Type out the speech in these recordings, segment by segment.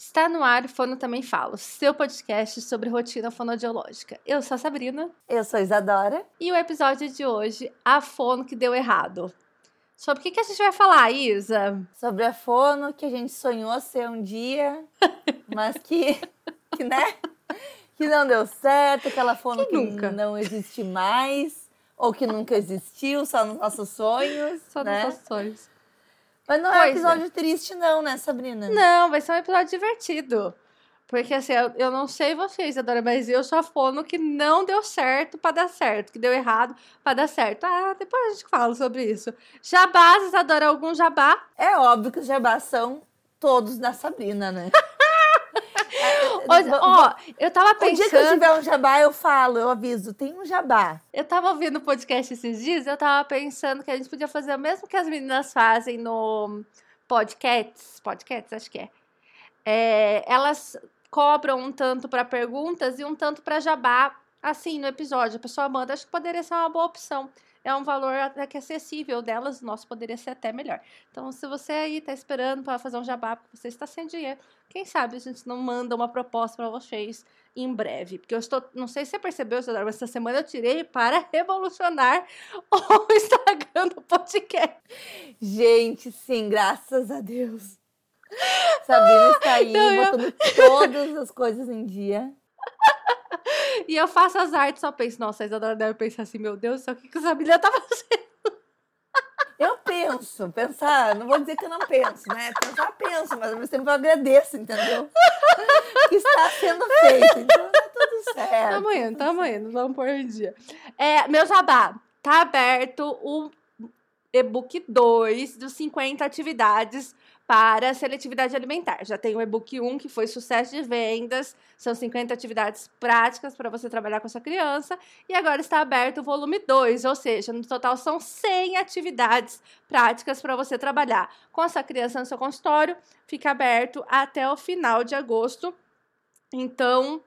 Está no ar o Fono Também Falo, seu podcast sobre rotina fonodiológica. Eu sou a Sabrina. Eu sou a Isadora. E o episódio de hoje, a fono que deu errado. Sobre o que, que a gente vai falar, Isa? Sobre a fono que a gente sonhou ser um dia, mas que, que né? Que não deu certo, aquela fono que, que não existe mais, ou que nunca existiu, só nos nossos sonhos. Só né? nos nossos sonhos. Mas não é um episódio é. triste, não, né, Sabrina? Não, vai ser um episódio divertido. Porque assim, eu, eu não sei vocês, Adora, mas eu sou a fono que não deu certo para dar certo, que deu errado para dar certo. Ah, depois a gente fala sobre isso. Jabás, Adora, algum jabá? É óbvio que os jabás são todos da Sabrina, né? Ó, eu tava pensando. O dia que eu tiver um jabá, eu falo, eu aviso, tem um jabá. Eu tava ouvindo o podcast esses dias, eu tava pensando que a gente podia fazer o mesmo que as meninas fazem no podcasts. Podcasts, acho que é. é elas cobram um tanto para perguntas e um tanto para jabá, assim, no episódio. A pessoa manda, acho que poderia ser uma boa opção é um valor até que acessível delas, nosso poderia ser até melhor. Então, se você aí está esperando para fazer um jabá, porque você está sem dinheiro, quem sabe a gente não manda uma proposta para vocês em breve. Porque eu estou, não sei se você percebeu, mas essa semana eu tirei para revolucionar o Instagram do podcast. Gente, sim, graças a Deus. Sabrina está aí, não, botando eu... todas as coisas em dia. E eu faço as artes, só penso, nossa, a Isadora deve pensar assim, meu Deus do céu, o que, que essa menina tá fazendo? Eu penso, pensar, não vou dizer que eu não penso, né? Pensar, penso, mas ao mesmo tempo eu agradeço, entendeu? que está sendo feito, então tá tudo certo. Tá amanhã, tá amanhã, vamos pôr em dia. É, meu jabá, tá aberto o e-book 2 dos 50 atividades para seletividade alimentar. Já tem o e-book 1, que foi sucesso de vendas, são 50 atividades práticas para você trabalhar com a sua criança, e agora está aberto o volume 2, ou seja, no total são 100 atividades práticas para você trabalhar com a sua criança no seu consultório. Fica aberto até o final de agosto. Então,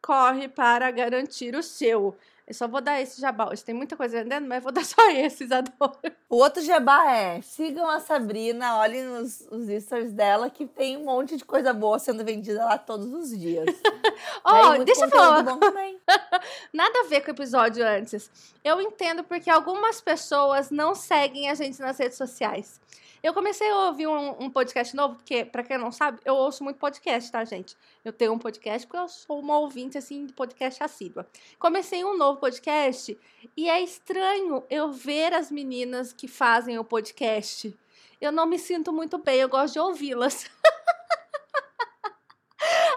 corre para garantir o seu. Eu só vou dar esse jabá hoje. Tem muita coisa vendendo, mas vou dar só esses, adoro. O outro jabá é: sigam a Sabrina, olhem os, os stories dela, que tem um monte de coisa boa sendo vendida lá todos os dias. Ó, oh, deixa eu falar. Nada a ver com o episódio antes. Eu entendo porque algumas pessoas não seguem a gente nas redes sociais. Eu comecei a ouvir um, um podcast novo, porque, para quem não sabe, eu ouço muito podcast, tá, gente? Eu tenho um podcast porque eu sou uma ouvinte, assim, de podcast assídua. Comecei um novo podcast e é estranho eu ver as meninas que fazem o podcast. Eu não me sinto muito bem, eu gosto de ouvi-las.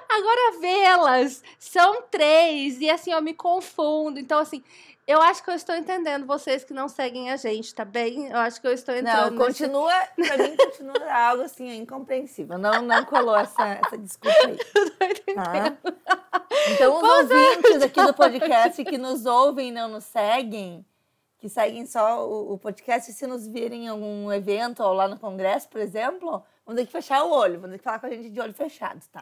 Agora vê-las, são três, e assim eu me confundo. Então, assim, eu acho que eu estou entendendo vocês que não seguem a gente, tá bem? Eu acho que eu estou entrando. Não, continua, nesse... pra mim continua algo assim incompreensível. Não, não colou essa, essa desculpa aí. Tá? Então, os Poxa. ouvintes aqui do podcast que nos ouvem e não nos seguem, que seguem só o, o podcast, se nos virem em algum evento ou lá no congresso, por exemplo, vão ter que fechar o olho, vão ter que falar com a gente de olho fechado, tá?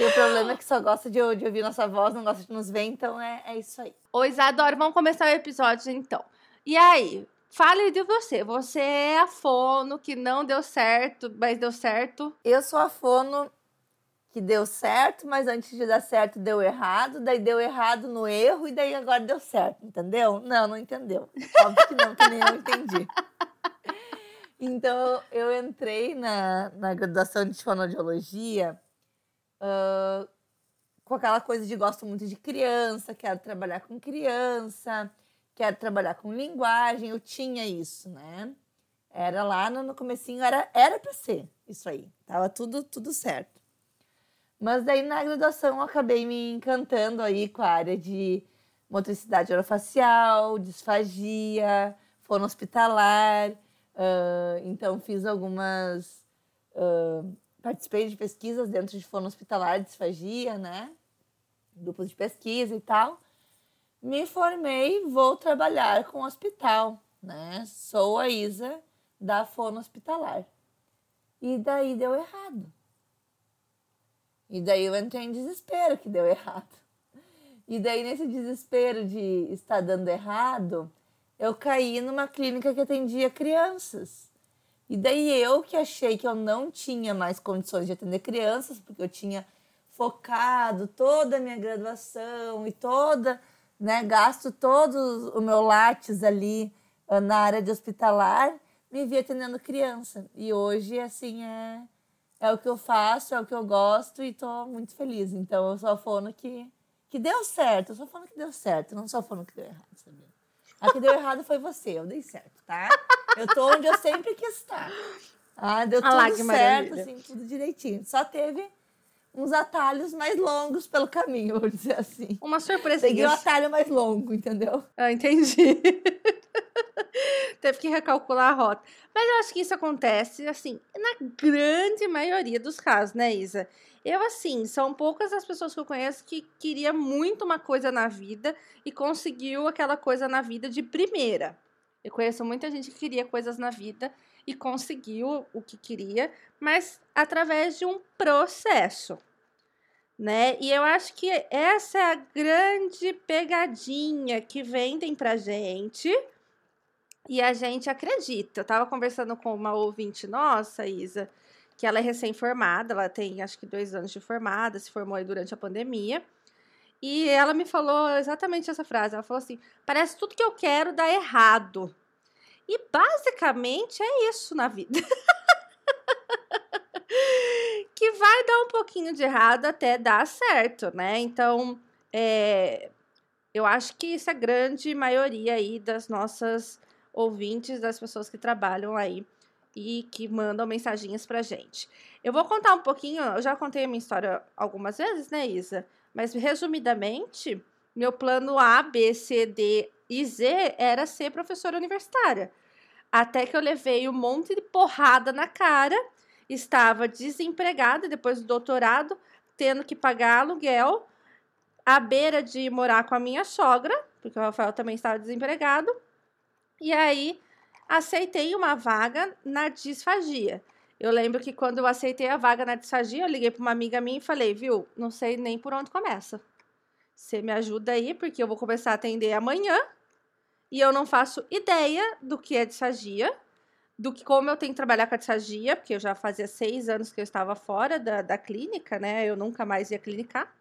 E o problema é que só gosta de, de, ouvir nossa voz, não gosta de nos ver, então é, é isso aí. Oi, Isadora, vamos começar o episódio então. E aí, fale de você. Você é a fono que não deu certo, mas deu certo. Eu sou a fono que deu certo, mas antes de dar certo deu errado, daí deu errado no erro e daí agora deu certo, entendeu? Não, não entendeu. Óbvio que não, que nem eu entendi. Então, eu entrei na, na graduação de fonoaudiologia uh, com aquela coisa de gosto muito de criança, quero trabalhar com criança, quero trabalhar com linguagem, eu tinha isso, né? Era lá no, no comecinho, era era para ser isso aí, tava tudo tudo certo. Mas daí na graduação eu acabei me encantando aí com a área de motricidade orofacial, disfagia, fono hospitalar, uh, então fiz algumas uh, participei de pesquisas dentro de fono hospitalar de disfagia, né? Grupos de pesquisa e tal. Me formei, vou trabalhar com hospital, né? Sou a Isa da fono hospitalar. E daí deu errado. E daí eu entrei em desespero que deu errado. E daí, nesse desespero de estar dando errado, eu caí numa clínica que atendia crianças. E daí eu que achei que eu não tinha mais condições de atender crianças, porque eu tinha focado toda a minha graduação e toda, né, gasto todo o meu lattes ali ah, na área de hospitalar, me vi atendendo criança. E hoje, assim, é, é o que eu faço, é o que eu gosto e tô muito feliz. Então, eu a fono que, que deu certo. Eu a fono que deu certo, não a fono que deu errado, sabia? A que deu errado foi você, eu dei certo, tá? Eu tô onde eu sempre quis estar. Ah, deu tudo certo, maravilha. assim, tudo direitinho. Só teve uns atalhos mais longos pelo caminho, vou dizer assim. Uma surpresa. Peguei um atalho mais longo, entendeu? Ah, entendi. teve que recalcular a rota. Mas eu acho que isso acontece, assim, na grande maioria dos casos, né, Isa? Eu, assim, são poucas as pessoas que eu conheço que queria muito uma coisa na vida e conseguiu aquela coisa na vida de primeira. Eu conheço muita gente que queria coisas na vida e conseguiu o que queria, mas através de um processo, né? E eu acho que essa é a grande pegadinha que vendem pra gente e a gente acredita. Eu tava conversando com uma ouvinte nossa, Isa, que ela é recém-formada, ela tem acho que dois anos de formada, se formou aí durante a pandemia. E ela me falou exatamente essa frase. Ela falou assim: parece tudo que eu quero dá errado. E basicamente é isso na vida. que vai dar um pouquinho de errado até dar certo, né? Então, é, eu acho que isso é a grande maioria aí das nossas ouvintes, das pessoas que trabalham aí e que mandam mensagens pra gente. Eu vou contar um pouquinho, eu já contei a minha história algumas vezes, né, Isa? Mas resumidamente, meu plano A, B, C, D e Z era ser professora universitária. Até que eu levei um monte de porrada na cara, estava desempregada depois do doutorado, tendo que pagar aluguel, à beira de morar com a minha sogra, porque o Rafael também estava desempregado. E aí aceitei uma vaga na disfagia. Eu lembro que quando eu aceitei a vaga na disfagia, eu liguei para uma amiga minha e falei, viu, não sei nem por onde começa. Você me ajuda aí, porque eu vou começar a atender amanhã e eu não faço ideia do que é disfagia, do que como eu tenho que trabalhar com a disfagia, porque eu já fazia seis anos que eu estava fora da, da clínica, né? Eu nunca mais ia clinicar.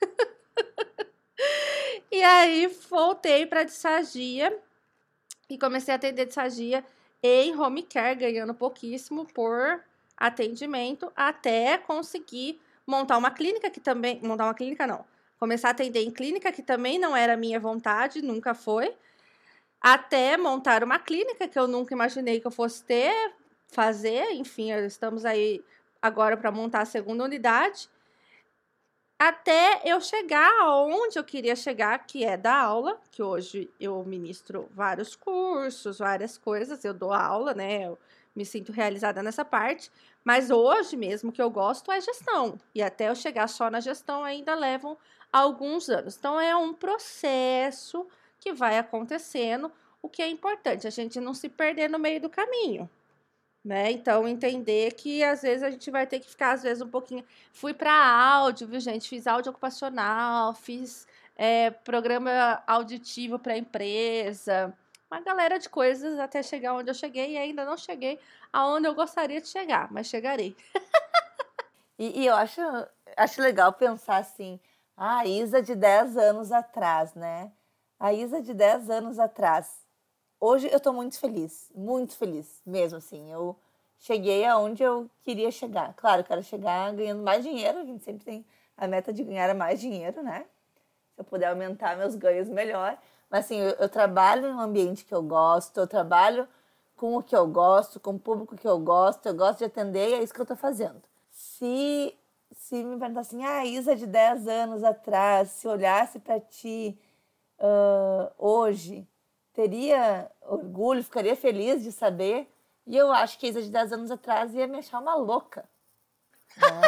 e aí voltei para disfagia e comecei a atender disfagia em home care, ganhando pouquíssimo por atendimento, até conseguir montar uma clínica que também. Montar uma clínica, não. Começar a atender em clínica, que também não era minha vontade, nunca foi. Até montar uma clínica que eu nunca imaginei que eu fosse ter, fazer. Enfim, estamos aí agora para montar a segunda unidade até eu chegar aonde eu queria chegar, que é da aula, que hoje eu ministro vários cursos, várias coisas, eu dou aula, né? Eu me sinto realizada nessa parte, mas hoje mesmo que eu gosto é gestão. E até eu chegar só na gestão ainda levam alguns anos. Então é um processo que vai acontecendo, o que é importante, a gente não se perder no meio do caminho né? Então entender que às vezes a gente vai ter que ficar às vezes um pouquinho. Fui para áudio, viu gente? Fiz áudio ocupacional, fiz é, programa auditivo para empresa, uma galera de coisas até chegar onde eu cheguei e ainda não cheguei aonde eu gostaria de chegar, mas chegarei. e, e, eu acho, acho legal pensar assim, ah, a Isa de 10 anos atrás, né? A Isa de 10 anos atrás hoje eu estou muito feliz, muito feliz mesmo, assim. Eu cheguei aonde eu queria chegar. Claro, eu quero chegar ganhando mais dinheiro, a gente sempre tem a meta de ganhar mais dinheiro, né? Se eu puder aumentar meus ganhos, melhor. Mas assim, eu, eu trabalho em um ambiente que eu gosto, eu trabalho com o que eu gosto, com o público que eu gosto, eu gosto de atender e é isso que eu estou fazendo. Se, se me perguntar assim, ah, Isa de 10 anos atrás, se olhasse para ti uh, hoje, teria orgulho, ficaria feliz de saber. E eu acho que a Isa de 10 anos atrás ia me achar uma louca. Né?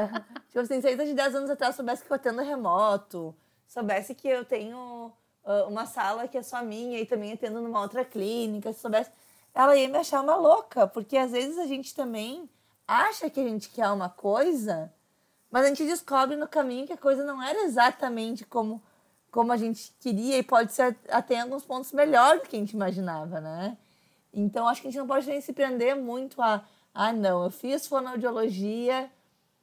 tipo assim, se a Isa de 10 anos atrás soubesse que eu atendo remoto, soubesse que eu tenho uh, uma sala que é só minha e também atendo numa outra clínica, se soubesse, ela ia me achar uma louca, porque às vezes a gente também acha que a gente quer uma coisa, mas a gente descobre no caminho que a coisa não era exatamente como como a gente queria e pode ser até em alguns pontos melhor do que a gente imaginava, né? Então, acho que a gente não pode nem se prender muito a, ah, não, eu fiz fonoaudiologia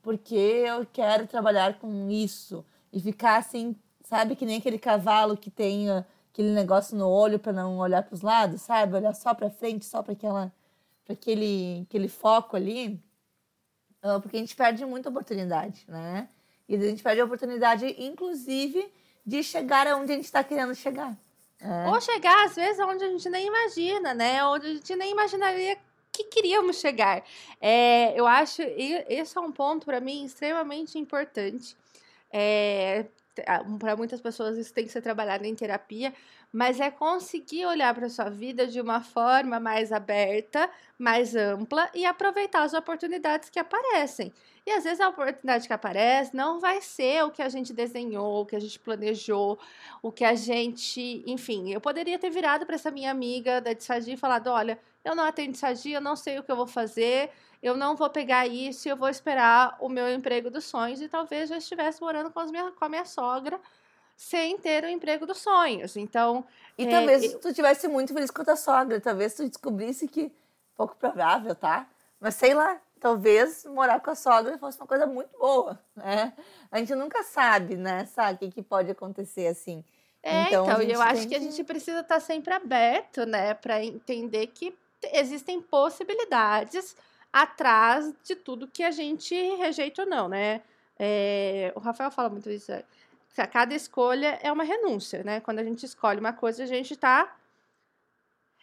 porque eu quero trabalhar com isso. E ficar assim, sabe, que nem aquele cavalo que tem aquele negócio no olho para não olhar para os lados, sabe? Olhar só para frente, só para aquela para aquele aquele foco ali. Ah, porque a gente perde muita oportunidade, né? E a gente perde a oportunidade, inclusive, de chegar aonde a gente está querendo chegar. É. Ou chegar, às vezes, onde a gente nem imagina, né? Onde a gente nem imaginaria que queríamos chegar. É, eu acho esse é um ponto para mim extremamente importante. É, para muitas pessoas isso tem que ser trabalhado em terapia, mas é conseguir olhar para sua vida de uma forma mais aberta, mais ampla e aproveitar as oportunidades que aparecem. E às vezes a oportunidade que aparece não vai ser o que a gente desenhou, o que a gente planejou, o que a gente. Enfim, eu poderia ter virado para essa minha amiga da Dissadia e falado: olha, eu não atendo Dissadia, eu não sei o que eu vou fazer, eu não vou pegar isso, eu vou esperar o meu emprego dos sonhos e talvez já estivesse morando com, minha, com a minha sogra sem ter o emprego dos sonhos. Então. E é, talvez eu... tu tivesse muito feliz com a tua sogra, talvez tu descobrisse que. Pouco provável, tá? Mas sei lá, talvez morar com a sogra fosse uma coisa muito boa, né? A gente nunca sabe, né? Sabe o que, que pode acontecer assim. É, então, então eu acho que... que a gente precisa estar sempre aberto, né, para entender que existem possibilidades atrás de tudo que a gente rejeita ou não, né? É, o Rafael fala muito isso. Cada escolha é uma renúncia, né? Quando a gente escolhe uma coisa, a gente está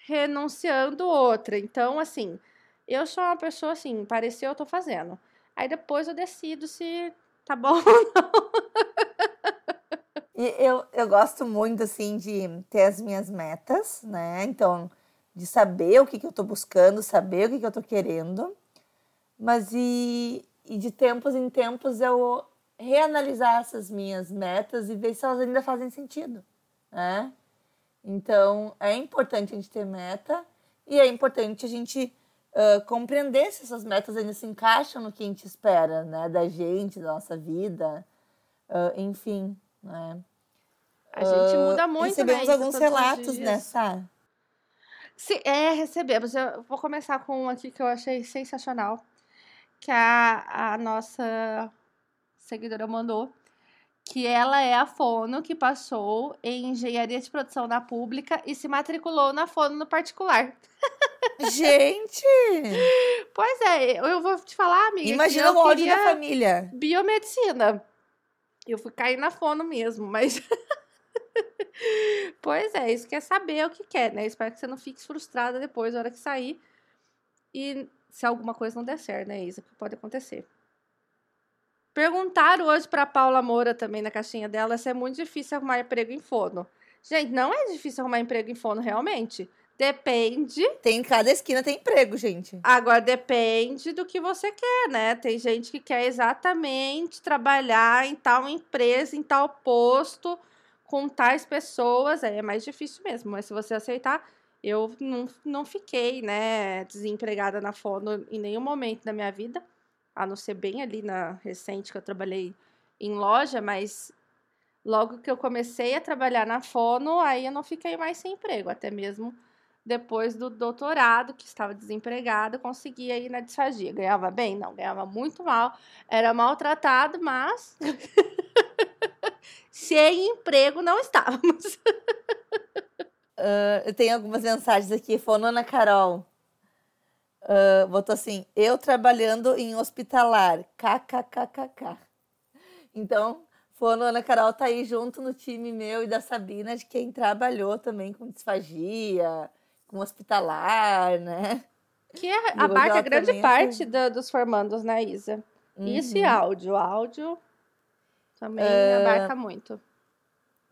renunciando outra. Então, assim, eu sou uma pessoa assim, pareceu, eu tô fazendo. Aí depois eu decido se tá bom ou não. E eu, eu gosto muito, assim, de ter as minhas metas, né? Então, de saber o que, que eu tô buscando, saber o que, que eu tô querendo. Mas e, e de tempos em tempos eu reanalisar essas minhas metas e ver se elas ainda fazem sentido, né? Então, é importante a gente ter meta e é importante a gente uh, compreender se essas metas ainda se encaixam no que a gente espera, né? Da gente, da nossa vida, uh, enfim, né? A gente muda muito, Recebemos né, alguns relatos nessa... Sim, é, recebemos. Eu vou começar com um aqui que eu achei sensacional, que a, a nossa seguidora mandou, que ela é a fono que passou em engenharia de produção na pública e se matriculou na fono no particular. Gente! Pois é, eu vou te falar, amiga. Imagina o ódio da família. Biomedicina. Eu fui cair na fono mesmo, mas. pois é, isso quer saber o que quer, né? Espero que você não fique frustrada depois, na hora que sair. E se alguma coisa não der certo, né, Isa? Pode acontecer. Perguntaram hoje para Paula Moura também na caixinha dela se é muito difícil arrumar emprego em fono. Gente, não é difícil arrumar emprego em fono, realmente. Depende. Tem cada esquina tem emprego, gente. Agora depende do que você quer, né? Tem gente que quer exatamente trabalhar em tal empresa, em tal posto, com tais pessoas, aí é mais difícil mesmo. Mas se você aceitar, eu não, não fiquei, né, desempregada na Fono em nenhum momento da minha vida, a não ser bem ali na recente que eu trabalhei em loja, mas logo que eu comecei a trabalhar na Fono, aí eu não fiquei mais sem emprego, até mesmo depois do doutorado, que estava desempregado, conseguia ir na disfagia. Ganhava bem? Não, ganhava muito mal. Era maltratado, mas sem emprego não estávamos. uh, eu tenho algumas mensagens aqui. Fonona Carol. Uh, botou assim, eu trabalhando em hospitalar, kkkk. Então, Fono Ana Carol tá aí junto no time meu e da Sabina, de quem trabalhou também com disfagia, com hospitalar, né? Que é, abarca grande é parte do, dos formandos, né, Isa? Uhum. Isso e áudio. Áudio também uh, abarca muito.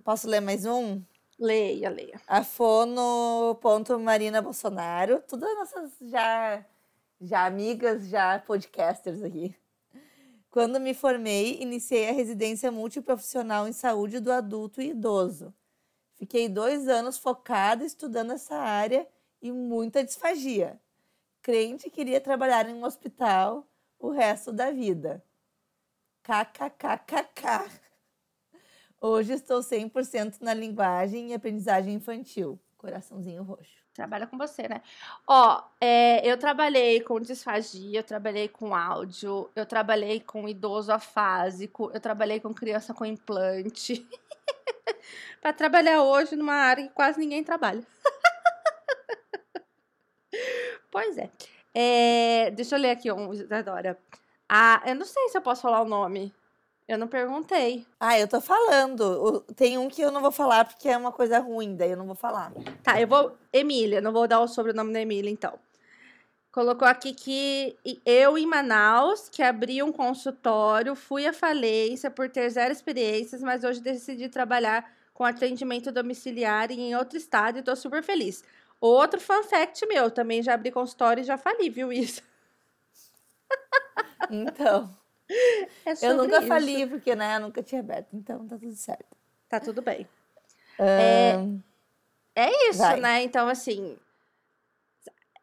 Posso ler mais um? Leia, leia. A Fono ponto Marina Bolsonaro. Todas nossas já, já amigas, já podcasters aqui. Quando me formei, iniciei a residência multiprofissional em saúde do adulto e idoso. Fiquei dois anos focada estudando essa área e muita disfagia. Crente queria trabalhar em um hospital o resto da vida. KKKKK. Hoje estou 100% na linguagem e aprendizagem infantil. Coraçãozinho roxo. Trabalha com você, né? Ó, é, eu trabalhei com disfagia, eu trabalhei com áudio, eu trabalhei com idoso afásico, eu trabalhei com criança com implante. para trabalhar hoje numa área que quase ninguém trabalha. pois é. é. Deixa eu ler aqui um, Isadora. Ah, eu não sei se eu posso falar o nome. Eu não perguntei. Ah, eu tô falando. Tem um que eu não vou falar porque é uma coisa ruim, daí eu não vou falar. Tá, eu vou. Emília, não vou dar o sobrenome da Emília, então. Colocou aqui que eu em Manaus, que abri um consultório, fui à falência por ter zero experiências, mas hoje decidi trabalhar com atendimento domiciliar em outro estado e tô super feliz. Outro fun fact meu, também já abri consultório e já fali, viu isso? Então. É eu nunca isso. fali, porque né, eu nunca tinha aberto, então tá tudo certo. Tá tudo bem. Um, é, é isso, vai. né? Então, assim,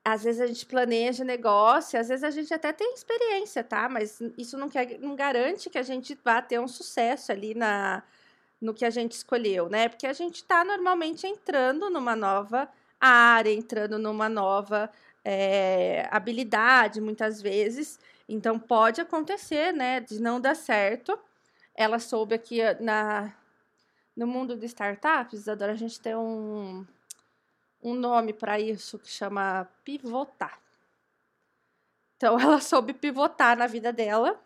às vezes a gente planeja negócio, às vezes a gente até tem experiência, tá? Mas isso não, quer, não garante que a gente vá ter um sucesso ali na, no que a gente escolheu, né? Porque a gente está normalmente entrando numa nova área, entrando numa nova é, habilidade, muitas vezes. Então pode acontecer, né, de não dar certo. Ela soube aqui ah, na no mundo de startups, agora a gente tem um um nome para isso que chama pivotar. Então ela soube pivotar na vida dela.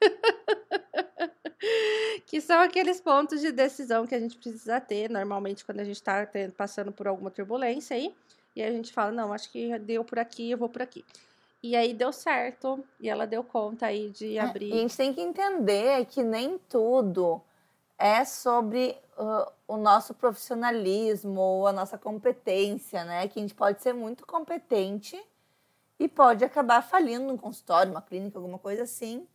que são aqueles pontos de decisão que a gente precisa ter normalmente quando a gente está passando por alguma turbulência aí. E a gente fala, não, acho que deu por aqui, eu vou por aqui. E aí deu certo, e ela deu conta aí de é, abrir. É, a gente tem que entender que nem tudo é sobre uh, o nosso profissionalismo ou a nossa competência, né? Que a gente pode ser muito competente e pode acabar falindo num consultório, uma clínica, alguma coisa assim,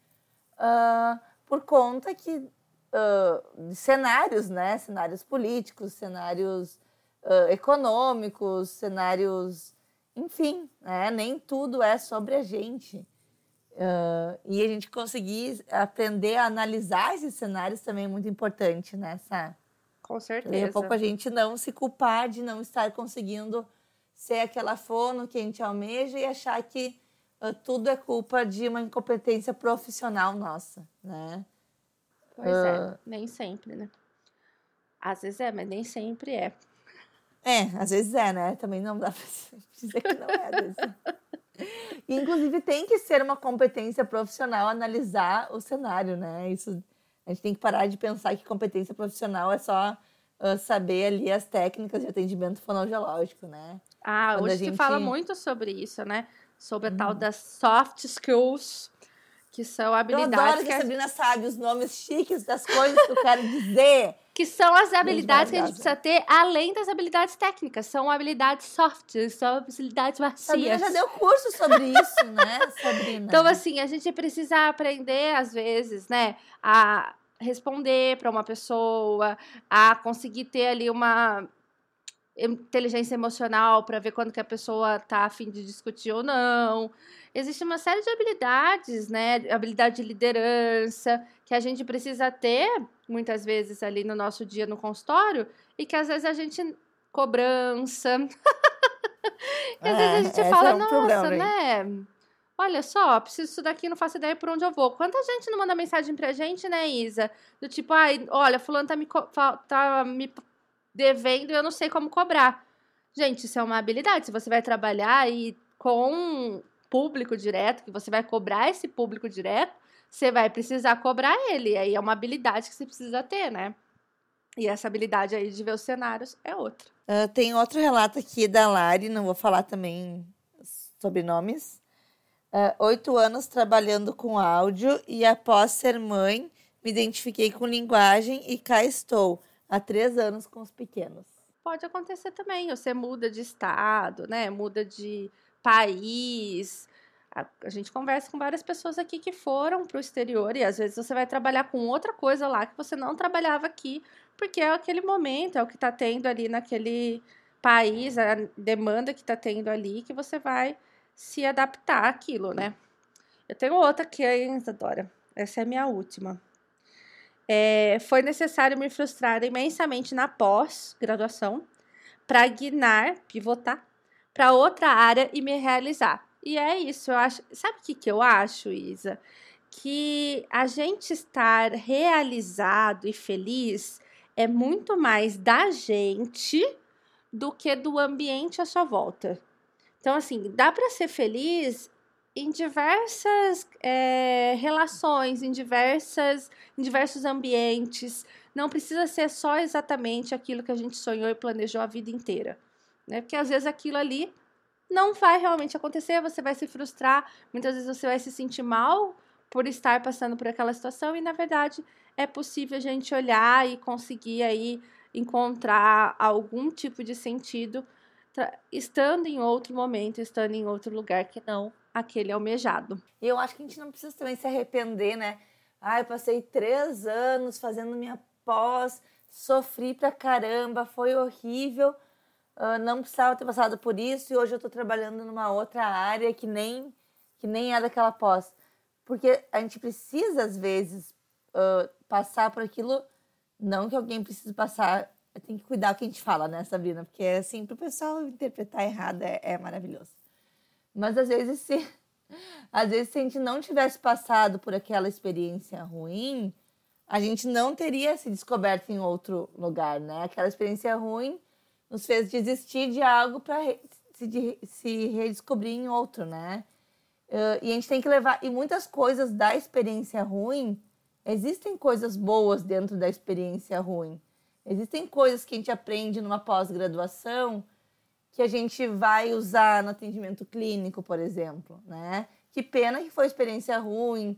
uh, por conta que uh, de cenários, né? Cenários políticos, cenários econômicos, cenários enfim, né? nem tudo é sobre a gente. Uh, e a gente conseguir aprender a analisar esses cenários também é muito importante. Né, Com certeza. Daqui a pouco a gente não se culpar de não estar conseguindo ser aquela fono que a gente almeja e achar que uh, tudo é culpa de uma incompetência profissional nossa, né? Pois uh, é, nem sempre, né? Às vezes é, mas nem sempre é. É, às vezes é, né? Também não dá pra dizer que não é. Às vezes. E, inclusive, tem que ser uma competência profissional analisar o cenário, né? Isso, a gente tem que parar de pensar que competência profissional é só uh, saber ali as técnicas de atendimento fonoaudiológico, né? Ah, Quando hoje gente... se fala muito sobre isso, né? Sobre a tal das soft skills, que são habilidades. Eu adoro que, que a Sabrina sabe os nomes chiques das coisas que eu quero dizer. Que são as habilidades que a gente precisa ter além das habilidades técnicas. São habilidades soft, são habilidades macias. Sabrina já deu curso sobre isso, né, Sabrina? Então, assim, a gente precisa aprender, às vezes, né, a responder para uma pessoa, a conseguir ter ali uma inteligência emocional para ver quando que a pessoa está a fim de discutir ou não. Existe uma série de habilidades, né? Habilidade de liderança que a gente precisa ter muitas vezes ali no nosso dia no consultório e que às vezes a gente cobrança. e às é, vezes a é, gente fala, é um nossa, problema, né? Olha só, preciso disso daqui, não faço ideia por onde eu vou. Quanta gente não manda mensagem pra gente, né, Isa? Do tipo, ai, olha, fulano tá me, tá me devendo e eu não sei como cobrar. Gente, isso é uma habilidade. Se você vai trabalhar aí com público direto, que você vai cobrar esse público direto, você vai precisar cobrar ele. Aí é uma habilidade que você precisa ter, né? E essa habilidade aí de ver os cenários é outra. Uh, tem outro relato aqui da Lari, não vou falar também sobre nomes. Uh, oito anos trabalhando com áudio e após ser mãe, me identifiquei com linguagem e cá estou há três anos com os pequenos. Pode acontecer também. Você muda de estado, né? Muda de país. A, a gente conversa com várias pessoas aqui que foram para o exterior e às vezes você vai trabalhar com outra coisa lá que você não trabalhava aqui, porque é aquele momento, é o que está tendo ali naquele país, a demanda que está tendo ali, que você vai se adaptar àquilo, né? Eu tenho outra aqui ainda, Dora. Essa é a minha última. É, foi necessário me frustrar imensamente na pós-graduação para guinar, pivotar para outra área e me realizar. E é isso, eu acho. Sabe o que, que eu acho, Isa? Que a gente estar realizado e feliz é muito mais da gente do que do ambiente à sua volta. Então, assim, dá para ser feliz em diversas é, relações, em, diversas, em diversos ambientes. Não precisa ser só exatamente aquilo que a gente sonhou e planejou a vida inteira. Né? Porque às vezes aquilo ali não vai realmente acontecer, você vai se frustrar, muitas vezes você vai se sentir mal por estar passando por aquela situação e na verdade é possível a gente olhar e conseguir aí encontrar algum tipo de sentido estando em outro momento, estando em outro lugar que não aquele almejado. E eu acho que a gente não precisa também se arrepender, né? Ah, eu passei três anos fazendo minha pós, sofri pra caramba, foi horrível, uh, não precisava ter passado por isso e hoje eu tô trabalhando numa outra área que nem, que nem é daquela pós. Porque a gente precisa, às vezes, uh, passar por aquilo, não que alguém precise passar, tem que cuidar o que a gente fala, né, Sabrina? Porque, assim, pro pessoal interpretar errado é, é maravilhoso. Mas às vezes se às vezes se a gente não tivesse passado por aquela experiência ruim, a gente não teria se descoberto em outro lugar, né? Aquela experiência ruim nos fez desistir de algo para se, de, se redescobrir em outro, né? Uh, e a gente tem que levar. E muitas coisas da experiência ruim, existem coisas boas dentro da experiência ruim. Existem coisas que a gente aprende numa pós-graduação que a gente vai usar no atendimento clínico, por exemplo, né? Que pena que foi experiência ruim,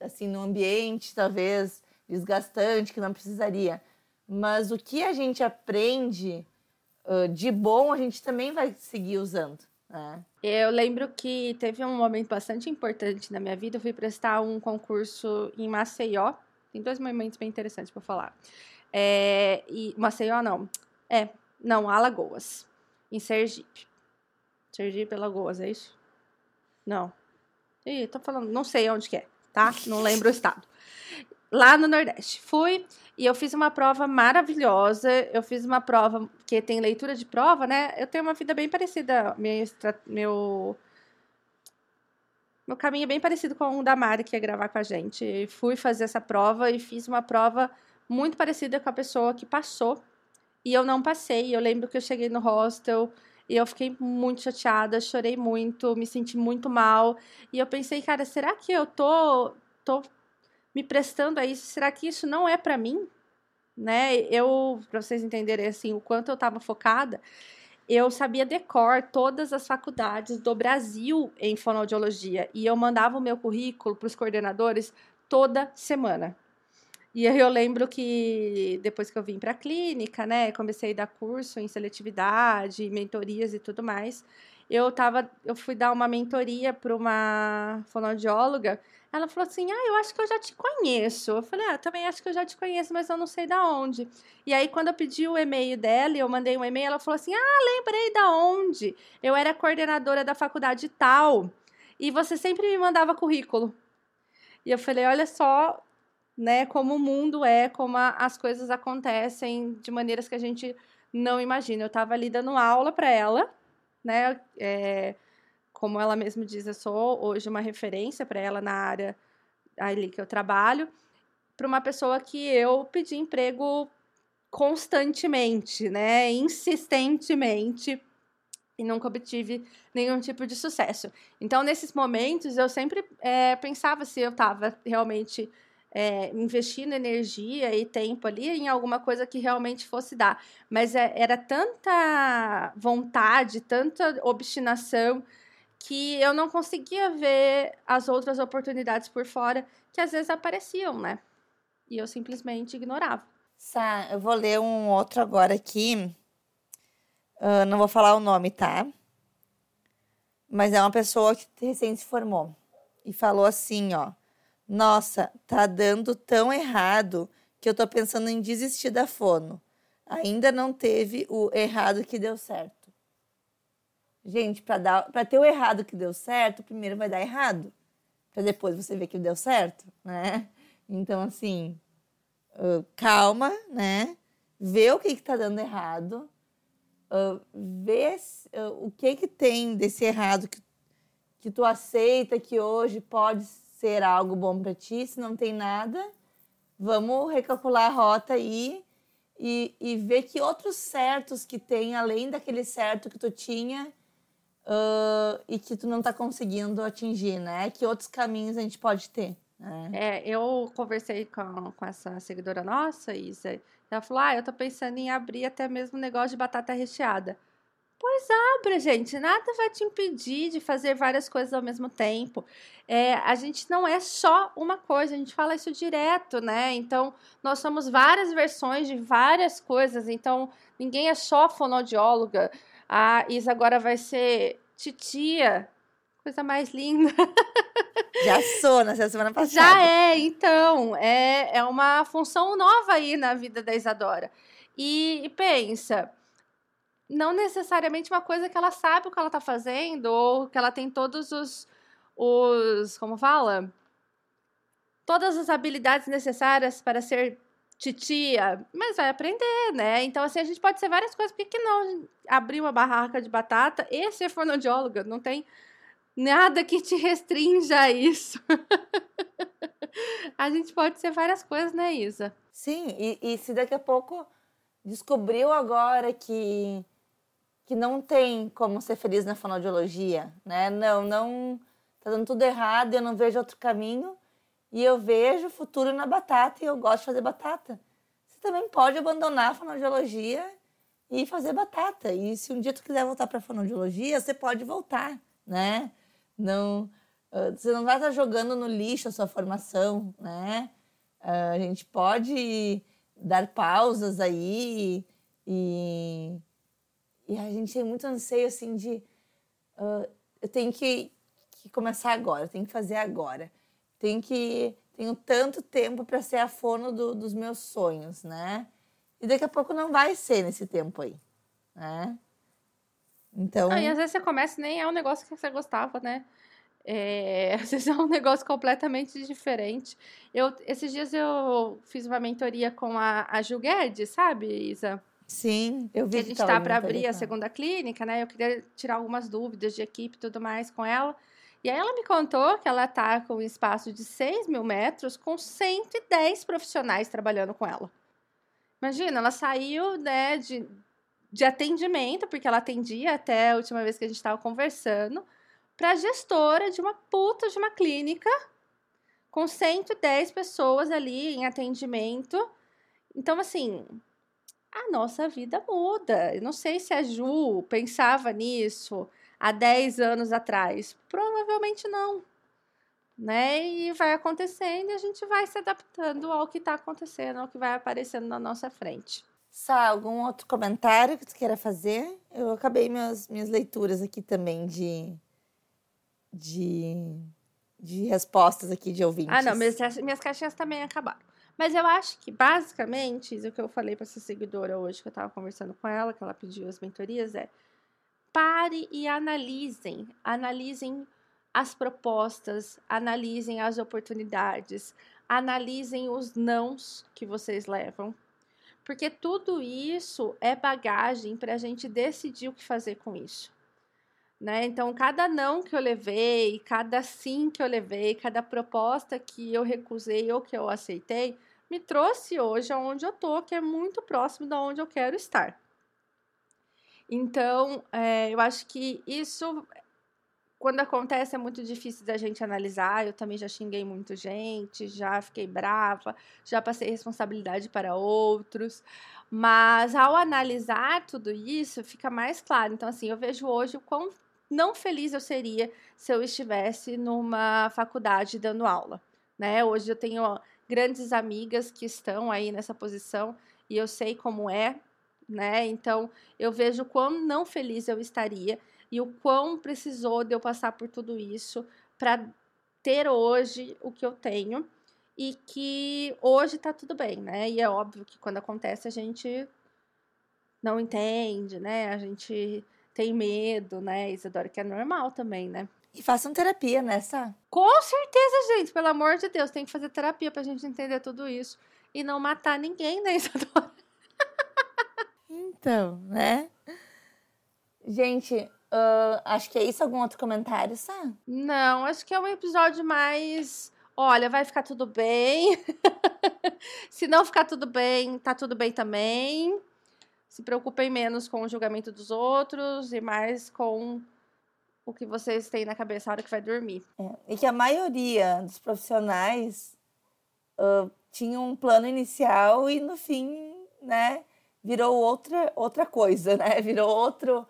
assim, no ambiente, talvez desgastante, que não precisaria. Mas o que a gente aprende uh, de bom, a gente também vai seguir usando. Né? Eu lembro que teve um momento bastante importante na minha vida. Eu fui prestar um concurso em Maceió. Tem dois momentos bem interessantes para falar. É, e Maceió não. É, não, Alagoas em Sergipe. Sergipe, Alagoas, é isso? Não. Ih, tô falando, não sei onde que é, tá? Não lembro o estado. Lá no Nordeste. Fui e eu fiz uma prova maravilhosa. Eu fiz uma prova que tem leitura de prova, né? Eu tenho uma vida bem parecida, meu, meu meu caminho é bem parecido com o da Mari, que ia gravar com a gente. Fui fazer essa prova e fiz uma prova muito parecida com a pessoa que passou e eu não passei. Eu lembro que eu cheguei no hostel e eu fiquei muito chateada, chorei muito, me senti muito mal. E eu pensei, cara, será que eu tô, tô me prestando a isso? Será que isso não é para mim? Né? Eu, para vocês entenderem assim, o quanto eu estava focada, eu sabia decor todas as faculdades do Brasil em fonoaudiologia e eu mandava o meu currículo para os coordenadores toda semana. E aí eu lembro que depois que eu vim para a clínica, né, comecei a dar curso em seletividade, mentorias e tudo mais. Eu tava, eu fui dar uma mentoria para uma fonoaudióloga. Ela falou assim: "Ah, eu acho que eu já te conheço". Eu falei: "Ah, também acho que eu já te conheço, mas eu não sei da onde". E aí quando eu pedi o e-mail dela, eu mandei um e-mail, ela falou assim: "Ah, lembrei da onde. Eu era coordenadora da faculdade tal e você sempre me mandava currículo". E eu falei: "Olha só, né, como o mundo é, como a, as coisas acontecem de maneiras que a gente não imagina. Eu estava ali dando aula para ela, né, é, como ela mesma diz, eu sou hoje uma referência para ela na área ali que eu trabalho, para uma pessoa que eu pedi emprego constantemente, né, insistentemente, e nunca obtive nenhum tipo de sucesso. Então, nesses momentos, eu sempre é, pensava se eu estava realmente é, investindo energia e tempo ali em alguma coisa que realmente fosse dar. Mas é, era tanta vontade, tanta obstinação, que eu não conseguia ver as outras oportunidades por fora que às vezes apareciam, né? E eu simplesmente ignorava. Sá, eu vou ler um outro agora aqui. Uh, não vou falar o nome, tá? Mas é uma pessoa que recém se formou. E falou assim, ó. Nossa, tá dando tão errado que eu tô pensando em desistir da fono. Ainda não teve o errado que deu certo. Gente, para dar, ter o errado que deu certo, primeiro vai dar errado, para depois você ver que deu certo, né? Então assim, calma, né? Vê o que que tá dando errado vê o que que tem desse errado que, que tu aceita que hoje pode ser algo bom para ti. Se não tem nada, vamos recalcular a rota aí e, e ver que outros certos que tem, além daquele certo que tu tinha, uh, e que tu não está conseguindo atingir, né? Que outros caminhos a gente pode ter. Né? É, eu conversei com, com essa seguidora nossa, Isa, ela falou: Ah, eu tô pensando em abrir até mesmo um negócio de batata recheada. Pois abra, gente. Nada vai te impedir de fazer várias coisas ao mesmo tempo. É, a gente não é só uma coisa, a gente fala isso direto, né? Então, nós somos várias versões de várias coisas. Então, ninguém é só fonoaudióloga. A Isa agora vai ser titia. Coisa mais linda. Já sou, na semana passada. Já é, então. É, é uma função nova aí na vida da Isadora. E, e pensa, não necessariamente uma coisa que ela sabe o que ela tá fazendo, ou que ela tem todos os. os como fala? Todas as habilidades necessárias para ser titia, mas vai aprender, né? Então, assim, a gente pode ser várias coisas. Por que, não abrir uma barraca de batata e ser fonoaudióloga? Não tem nada que te restrinja a isso. a gente pode ser várias coisas, né, Isa? Sim, e, e se daqui a pouco descobriu agora que que não tem como ser feliz na fonoaudiologia, né? Não, não tá dando tudo errado, eu não vejo outro caminho e eu vejo futuro na batata e eu gosto de fazer batata. Você também pode abandonar a fonoaudiologia e fazer batata. E se um dia tu quiser voltar para fonoaudiologia, você pode voltar, né? Não, você não vai estar jogando no lixo a sua formação, né? A gente pode dar pausas aí e, e a gente tem muito anseio assim de uh, eu tenho que, que começar agora, eu tenho que fazer agora tenho que tenho tanto tempo para ser a fono do, dos meus sonhos, né? E daqui a pouco não vai ser nesse tempo aí, né? Então. Ah, e às vezes você começa nem é um negócio que você gostava, né? É, às vezes é um negócio completamente diferente. Eu, esses dias eu fiz uma mentoria com a, a Ju Guedes, sabe, Isa? Sim, eu vi. Que a gente está para abrir a segunda clínica, né? Eu queria tirar algumas dúvidas de equipe e tudo mais com ela. E aí ela me contou que ela está com um espaço de 6 mil metros com 110 profissionais trabalhando com ela. Imagina, ela saiu né, de, de atendimento, porque ela atendia até a última vez que a gente estava conversando, para gestora de uma puta de uma clínica com 110 pessoas ali em atendimento. Então, assim, a nossa vida muda. Eu não sei se a Ju pensava nisso há 10 anos atrás? Provavelmente não. Né? E vai acontecendo e a gente vai se adaptando ao que está acontecendo, ao que vai aparecendo na nossa frente. Sá, algum outro comentário que tu queira fazer? Eu acabei minhas, minhas leituras aqui também de, de, de respostas aqui de ouvintes. Ah, não, minhas, minhas caixinhas também acabaram. Mas eu acho que, basicamente, isso que eu falei para essa seguidora hoje, que eu estava conversando com ela, que ela pediu as mentorias, é pare e analisem. Analisem as propostas, analisem as oportunidades, analisem os nãos que vocês levam. Porque tudo isso é bagagem para a gente decidir o que fazer com isso. Né? Então, cada não que eu levei, cada sim que eu levei, cada proposta que eu recusei ou que eu aceitei, me trouxe hoje aonde eu tô, que é muito próximo da onde eu quero estar. Então, é, eu acho que isso, quando acontece, é muito difícil da gente analisar. Eu também já xinguei muito gente, já fiquei brava, já passei responsabilidade para outros. Mas ao analisar tudo isso, fica mais claro. Então, assim, eu vejo hoje o quão não feliz eu seria se eu estivesse numa faculdade dando aula. Né? Hoje eu tenho grandes amigas que estão aí nessa posição e eu sei como é né? Então, eu vejo quão não feliz eu estaria e o quão precisou de eu passar por tudo isso para ter hoje o que eu tenho e que hoje tá tudo bem, né? E é óbvio que quando acontece a gente não entende, né? A gente tem medo, né, Isadora, que é normal também, né? E façam terapia nessa. Com certeza, gente, pelo amor de Deus, tem que fazer terapia pra gente entender tudo isso e não matar ninguém, né, Isadora? Então, né? Gente, uh, acho que é isso. Algum outro comentário, Sá? Não, acho que é um episódio mais. Olha, vai ficar tudo bem. Se não ficar tudo bem, tá tudo bem também. Se preocupem menos com o julgamento dos outros e mais com o que vocês têm na cabeça na hora que vai dormir. É, e que a maioria dos profissionais uh, tinha um plano inicial e no fim, né, virou outra, outra coisa, né? Virou outro,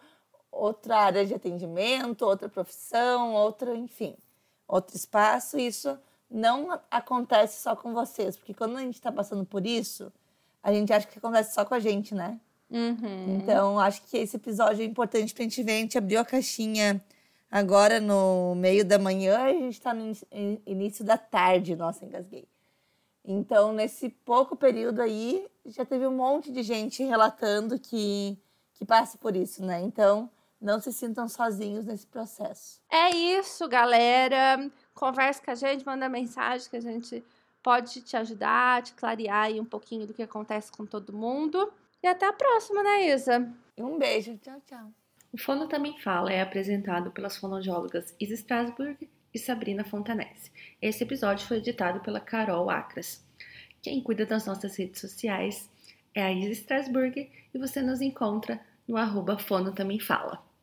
outra área de atendimento, outra profissão, outro, enfim, outro espaço. Isso não acontece só com vocês, porque quando a gente está passando por isso, a gente acha que acontece só com a gente, né? Uhum. Então, acho que esse episódio é importante para a gente ver. A gente abriu a caixinha agora no meio da manhã a gente está no início da tarde. Nossa, engasguei. Então, nesse pouco período aí, já teve um monte de gente relatando que, que passa por isso, né? Então, não se sintam sozinhos nesse processo. É isso, galera. Converse com a gente, manda mensagem que a gente pode te ajudar, te clarear aí um pouquinho do que acontece com todo mundo. E até a próxima, né, Isa? Um beijo. Tchau, tchau. O Fono Também Fala é apresentado pelas fonoaudiólogas Isa Strasburg e Sabrina Fontanese. Esse episódio foi editado pela Carol Acras. Quem cuida das nossas redes sociais é a Isa Strasburg e você nos encontra no arroba Fono Também Fala.